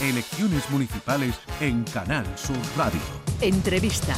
Elecciones municipales en Canal Sur Radio. Entrevista.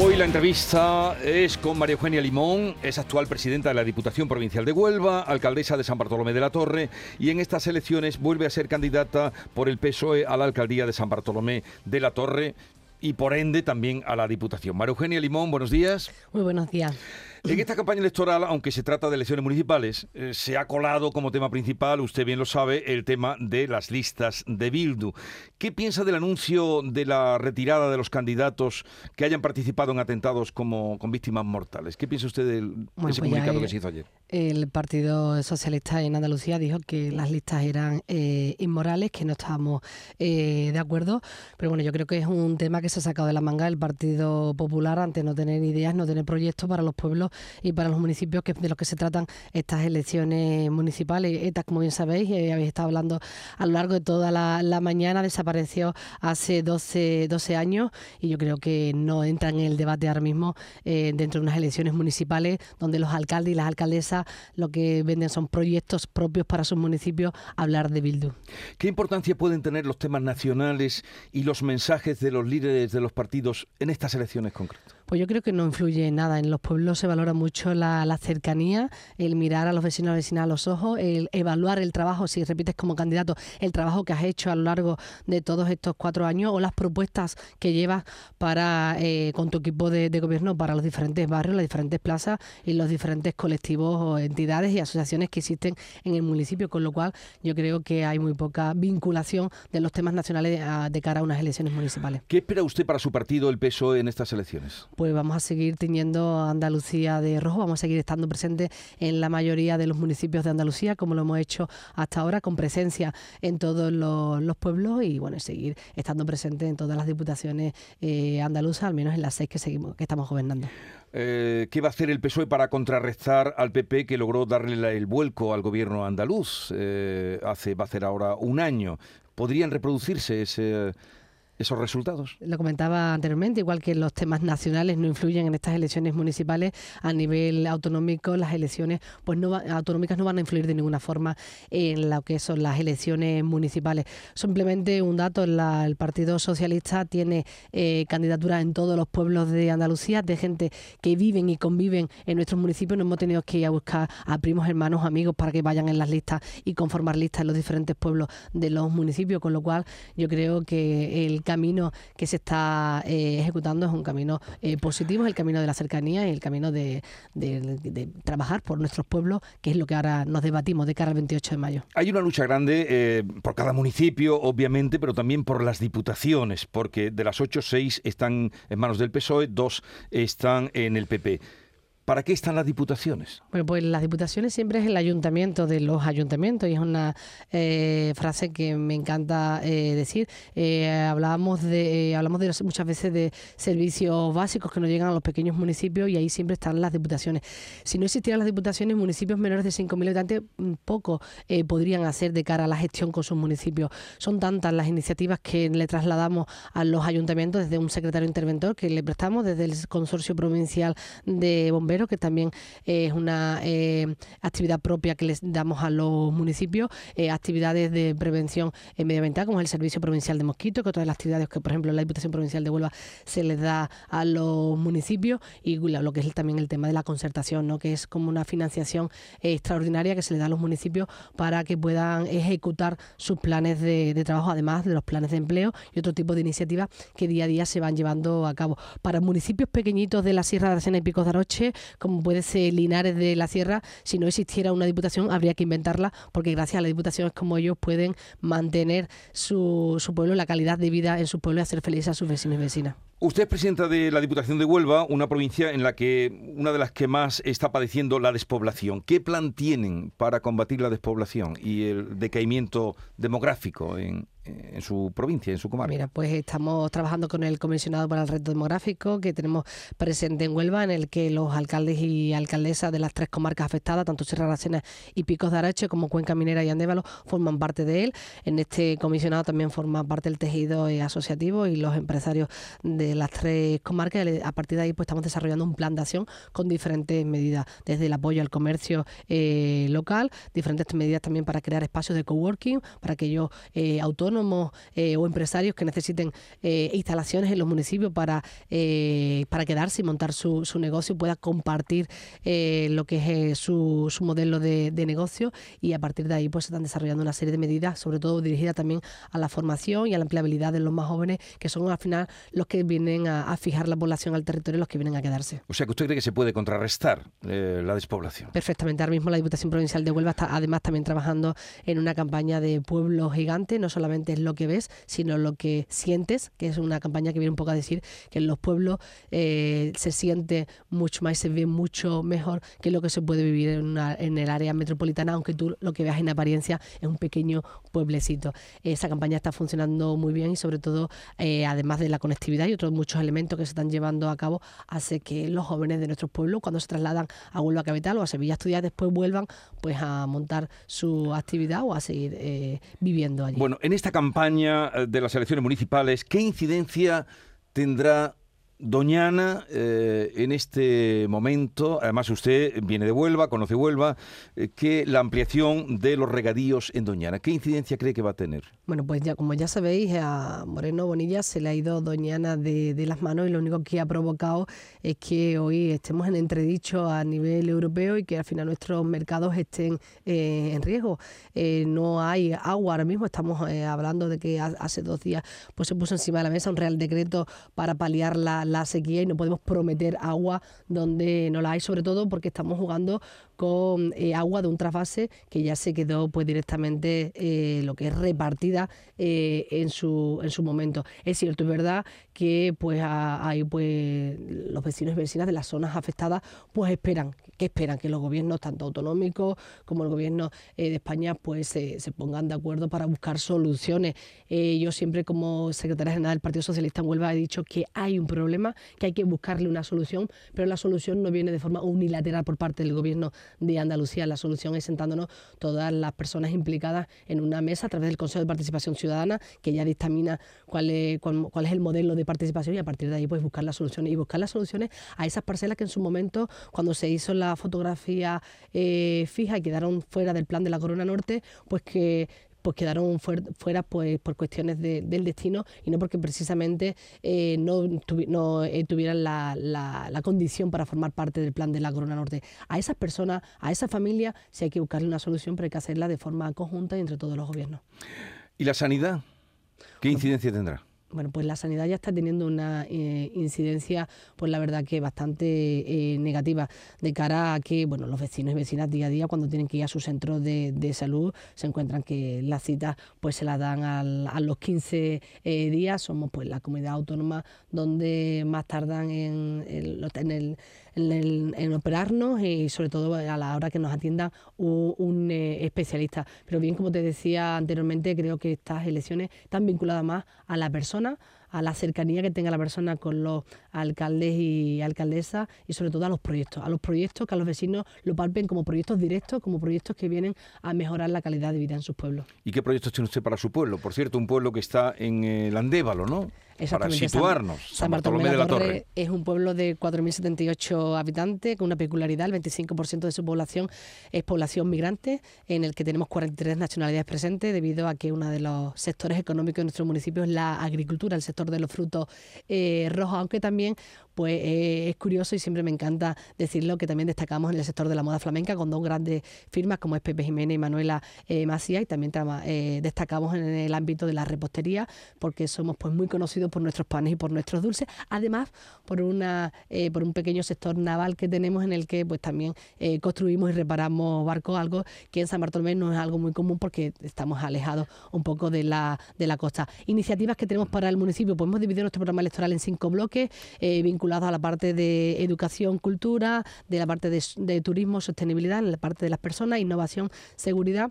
Hoy la entrevista es con María Eugenia Limón, es actual presidenta de la Diputación Provincial de Huelva, alcaldesa de San Bartolomé de la Torre y en estas elecciones vuelve a ser candidata por el PSOE a la alcaldía de San Bartolomé de la Torre y por ende también a la Diputación. María Eugenia Limón, buenos días. Muy buenos días. En esta campaña electoral, aunque se trata de elecciones municipales, eh, se ha colado como tema principal, usted bien lo sabe, el tema de las listas de Bildu. ¿Qué piensa del anuncio de la retirada de los candidatos que hayan participado en atentados como con víctimas mortales? ¿Qué piensa usted de ese pues comunicado que se hizo ayer? El Partido Socialista en Andalucía dijo que las listas eran eh, inmorales, que no estábamos eh, de acuerdo, pero bueno, yo creo que es un tema que se ha sacado de la manga el Partido Popular ante no tener ideas, no tener proyectos para los pueblos y para los municipios que de los que se tratan estas elecciones municipales. ETA, como bien sabéis, eh, habéis estado hablando a lo largo de toda la, mañana, desapareció hace 12, 12 años y yo creo que no entra en el debate ahora mismo eh, dentro de unas elecciones municipales donde los alcaldes y las alcaldesas lo que venden son proyectos propios para sus municipios, hablar de Bildu. ¿Qué importancia pueden tener los temas nacionales y los mensajes de los líderes de los partidos en estas elecciones concretas? Pues yo creo que no influye nada. En los pueblos se valora mucho la, cercanía, el mirar a los vecinos y vecinas a los ojos, el evaluar el trabajo, si repites como candidato, el trabajo que has hecho a lo largo de todos estos cuatro años o las propuestas que llevas para eh, con tu equipo de, gobierno para los diferentes barrios, las diferentes plazas y los diferentes colectivos o entidades y asociaciones que existen en el municipio, con lo cual yo creo que hay muy poca vinculación de los temas nacionales de cara a unas elecciones municipales. ¿Qué espera usted para su partido, el PSOE, en estas elecciones? Pues vamos a seguir teniendo Andalucía de rojo, vamos a seguir estando presentes en la mayoría de los municipios de Andalucía, como lo hemos hecho hasta ahora, con presencia en todos los, pueblos y bueno, seguir estando presentes en todas las diputaciones eh, andaluzas, al menos en las seis que seguimos, que estamos gobernando. Eh, ¿Qué va a hacer el PSOE para contrarrestar al PP que logró darle el vuelco al gobierno andaluz eh, hace va a ser ahora un año? ¿Podrían reproducirse ese esos resultados. Lo comentaba anteriormente, igual que los temas nacionales no influyen en estas elecciones municipales, a nivel autonómico las elecciones pues no autonómicas no van a influir de ninguna forma en lo que son las elecciones municipales. Simplemente un dato, el Partido Socialista tiene eh, candidaturas en todos los pueblos de Andalucía, de gente que viven y conviven en nuestros municipios, no hemos tenido que ir a buscar a primos, hermanos, amigos para que vayan en las listas y conformar listas en los diferentes pueblos de los municipios, con lo cual yo creo que el camino que se está eh, ejecutando es un camino eh, positivo, es el camino de la cercanía y el camino de, trabajar por nuestros pueblos, que es lo que ahora nos debatimos de cara al 28 de mayo. Hay una lucha grande eh, por cada municipio, obviamente, pero también por las diputaciones, porque de las 8, 6 están en manos del PSOE, dos están en el PP. ¿Para qué están las diputaciones? Bueno, pues las diputaciones siempre es el ayuntamiento de los ayuntamientos y es una eh, frase que me encanta eh, decir. Eh, hablábamos de hablamos de muchas veces de servicios básicos que nos llegan a los pequeños municipios y ahí siempre están las diputaciones. Si no existieran las diputaciones, municipios menores de 5.000 habitantes mm, poco podrían hacer de cara a la gestión con sus municipios. Son tantas las iniciativas que le trasladamos a los ayuntamientos desde un secretario interventor que le prestamos desde el consorcio provincial de bomberos que también es una eh, actividad propia que les damos a los municipios, eh, actividades de prevención medioambiental, como es el Servicio Provincial de Mosquitos, que otras las actividades que, por ejemplo, la Diputación Provincial de Huelva se les da a los municipios, y lo que es también el tema de la concertación, ¿no? que es como una financiación extraordinaria que se le da a los municipios para que puedan ejecutar sus planes de, de trabajo, además de los planes de empleo y otro tipo de iniciativas que día a día se van llevando a cabo. Para municipios pequeñitos de la Sierra de Aracena y Picos de Aroche, como puede ser Linares de la Sierra, si no existiera una diputación habría que inventarla, porque gracias a las diputaciones como ellos pueden mantener su, su pueblo, la calidad de vida en su pueblo y hacer felices a sus vecinos y vecinas. Usted es presidenta de la Diputación de Huelva, una provincia en la que una de las que más está padeciendo la despoblación. ¿Qué plan tienen para combatir la despoblación y el decaimiento demográfico en, su provincia, en su comarca? Mira, pues estamos trabajando con el comisionado para el reto demográfico que tenemos presente en Huelva, en el que los alcaldes y alcaldesas de las tres comarcas afectadas, tanto Sierra Aracena y Picos de Arache, como Cuenca Minera y Andévalo, forman parte de él. En este comisionado también forma parte el tejido asociativo y los empresarios de de las tres comarcas. A partir de ahí pues estamos desarrollando un plan de acción con diferentes medidas, desde el apoyo al comercio eh, local, diferentes medidas también para crear espacios de coworking para aquellos eh, autónomos eh, o empresarios que necesiten instalaciones en los municipios para, para quedarse y montar su, su negocio, pueda compartir lo que es su, su modelo de, de, negocio y a partir de ahí pues se están desarrollando una serie de medidas, sobre todo dirigidas también a la formación y a la empleabilidad de los más jóvenes, que son al final los que vienen a, fijar la población al territorio, los que vienen a quedarse. O sea que usted cree que se puede contrarrestar la despoblación. Perfectamente. Ahora mismo la Diputación Provincial de Huelva está además también trabajando en una campaña de pueblo gigante, no solamente es lo que ves, sino lo que sientes, que es una campaña que viene un poco a decir que en los pueblos eh, se siente mucho más, se ve mucho mejor que lo que se puede vivir en, en el área metropolitana, aunque tú lo que veas en apariencia es un pequeño pueblecito. Esa campaña está funcionando muy bien y sobre todo, eh, además de la conectividad y otros muchos elementos que se están llevando a cabo, hace que los jóvenes de nuestros pueblos, cuando se trasladan a Huelva Capital o a Sevilla a estudiar, después vuelvan pues a montar su actividad o a seguir eh, viviendo allí. Bueno, en esta campaña eh, de las elecciones municipales, ¿qué incidencia tendrá Doñana, eh, en este momento, además usted viene de Huelva, conoce Huelva, eh, que la ampliación de los regadíos en Doñana, ¿qué incidencia cree que va a tener? Bueno, pues ya como ya sabéis, a Moreno Bonilla se le ha ido Doñana de, las manos y lo único que ha provocado es que hoy estemos en entredicho a nivel europeo y que al final nuestros mercados estén eh, en riesgo. no hay agua ahora mismo, estamos hablando de que hace dos días pues se puso encima de la mesa un real decreto para paliar la la sequía y no podemos prometer agua donde no la hay, sobre todo porque estamos jugando con eh, agua de un trasvase que ya se quedó pues directamente eh, lo que es repartida eh, en su en su momento. Es cierto, es verdad que pues hay pues los vecinos y vecinas de las zonas afectadas pues esperan que esperan que los gobiernos tanto autonómicos como el gobierno de España pues se, pongan de acuerdo para buscar soluciones. yo siempre como secretaria general del Partido Socialista en Huelva he dicho que hay un problema, que hay que buscarle una solución, pero la solución no viene de forma unilateral por parte del gobierno de Andalucía. La solución es sentándonos todas las personas implicadas en una mesa a través del Consejo de Participación Ciudadana, que ya dictamina cuál es, cuál, es el modelo de participación y a partir de ahí pues buscar las soluciones y buscar las soluciones a esas parcelas que en su momento, cuando se hizo la fotografía eh, fija y quedaron fuera del plan de la Corona Norte, pues que pues quedaron fuera pues por cuestiones del destino y no porque precisamente eh, no, eh, tuvieran la, la, condición para formar parte del plan de la Corona Norte. A esas personas, a esa familia, sí hay que buscarle una solución, pero hay que hacerla de forma conjunta y entre todos los gobiernos. ¿Y la sanidad? ¿Qué incidencia tendrá? Bueno, pues la sanidad ya está teniendo una eh, incidencia, pues la verdad que bastante eh, negativa de cara a que, bueno, los vecinos y vecinas día a día cuando tienen que ir a su centro de, salud se encuentran que las citas pues se las dan a los 15 eh, días. Somos pues la comunidad autónoma donde más tardan en, en el en, operarnos y sobre todo a la hora que nos atienda un, eh, especialista. Pero bien, como te decía anteriormente, creo que estas elecciones están vinculadas más a la persona, a la cercanía que tenga la persona con los alcaldes y alcaldesas y sobre todo a los proyectos, a los proyectos que a los vecinos lo palpen como proyectos directos, como proyectos que vienen a mejorar la calidad de vida en sus pueblos. ¿Y qué proyectos tiene usted para su pueblo? Por cierto, un pueblo que está en el Andévalo, ¿no? Para situarnos. San, Bartolomé, de la Torre, es un pueblo de 4.078 habitantes con una peculiaridad, el 25% de su población es población migrante, en el que tenemos 43 nacionalidades presentes debido a que uno de los sectores económicos de nuestro municipio es la agricultura, el sector de los frutos eh, rojos, aunque también pues eh, es curioso y siempre me encanta decirlo que también destacamos en el sector de la moda flamenca con dos grandes firmas como es Pepe Jiménez y Manuela eh, y también destacamos en el ámbito de la repostería porque somos pues muy conocidos por nuestros panes y por nuestros dulces, además por una por un pequeño sector naval que tenemos en el que pues también construimos y reparamos barcos, algo que en San Bartolomé no es algo muy común porque estamos alejados un poco de la de la costa. Iniciativas que tenemos para el municipio, pues hemos dividido nuestro programa electoral en cinco bloques vinculados a la parte de educación, cultura, de la parte de, de turismo, sostenibilidad, en la parte de las personas, innovación, seguridad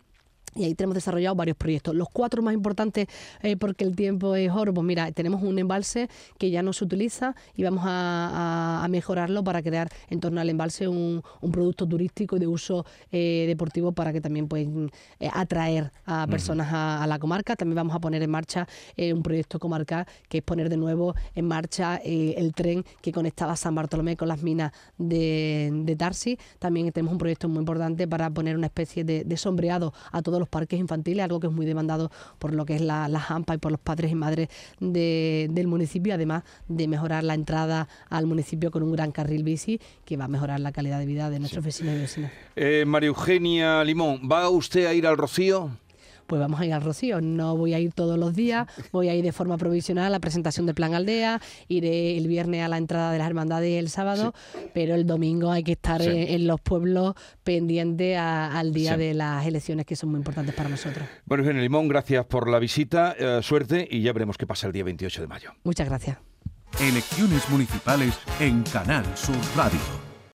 y ahí tenemos desarrollado varios proyectos. Los cuatro más importantes, eh, porque el tiempo es oro, pues mira, tenemos un embalse que ya no se utiliza y vamos a, mejorarlo para crear en torno al embalse un, producto turístico y de uso eh, deportivo para que también puedan eh, atraer a personas a, la comarca. También vamos a poner en marcha un proyecto comarcal que es poner de nuevo en marcha el tren que conectaba San Bartolomé con las minas de, Tarsi. También tenemos un proyecto muy importante para poner una especie de, de sombreado a todos los parques infantiles, algo que es muy demandado por lo que es la, la AMPA y por los padres y madres del municipio, además de mejorar la entrada al municipio con un gran carril bici que va a mejorar la calidad de vida de nuestros vecinos y vecinas. Eh, María Eugenia Limón, ¿va usted a ir al Rocío? Pues vamos a ir al Rocío. No voy a ir todos los días, voy a ir de forma provisional a la presentación del Plan Aldea, iré el viernes a la entrada de las hermandades el sábado, pero el domingo hay que estar en, los pueblos pendientes al día de las elecciones que son muy importantes para nosotros. Bueno, Eugenio Limón, gracias por la visita, eh, suerte y ya veremos qué pasa el día 28 de mayo. Muchas gracias. Elecciones municipales en Canal Sur Radio.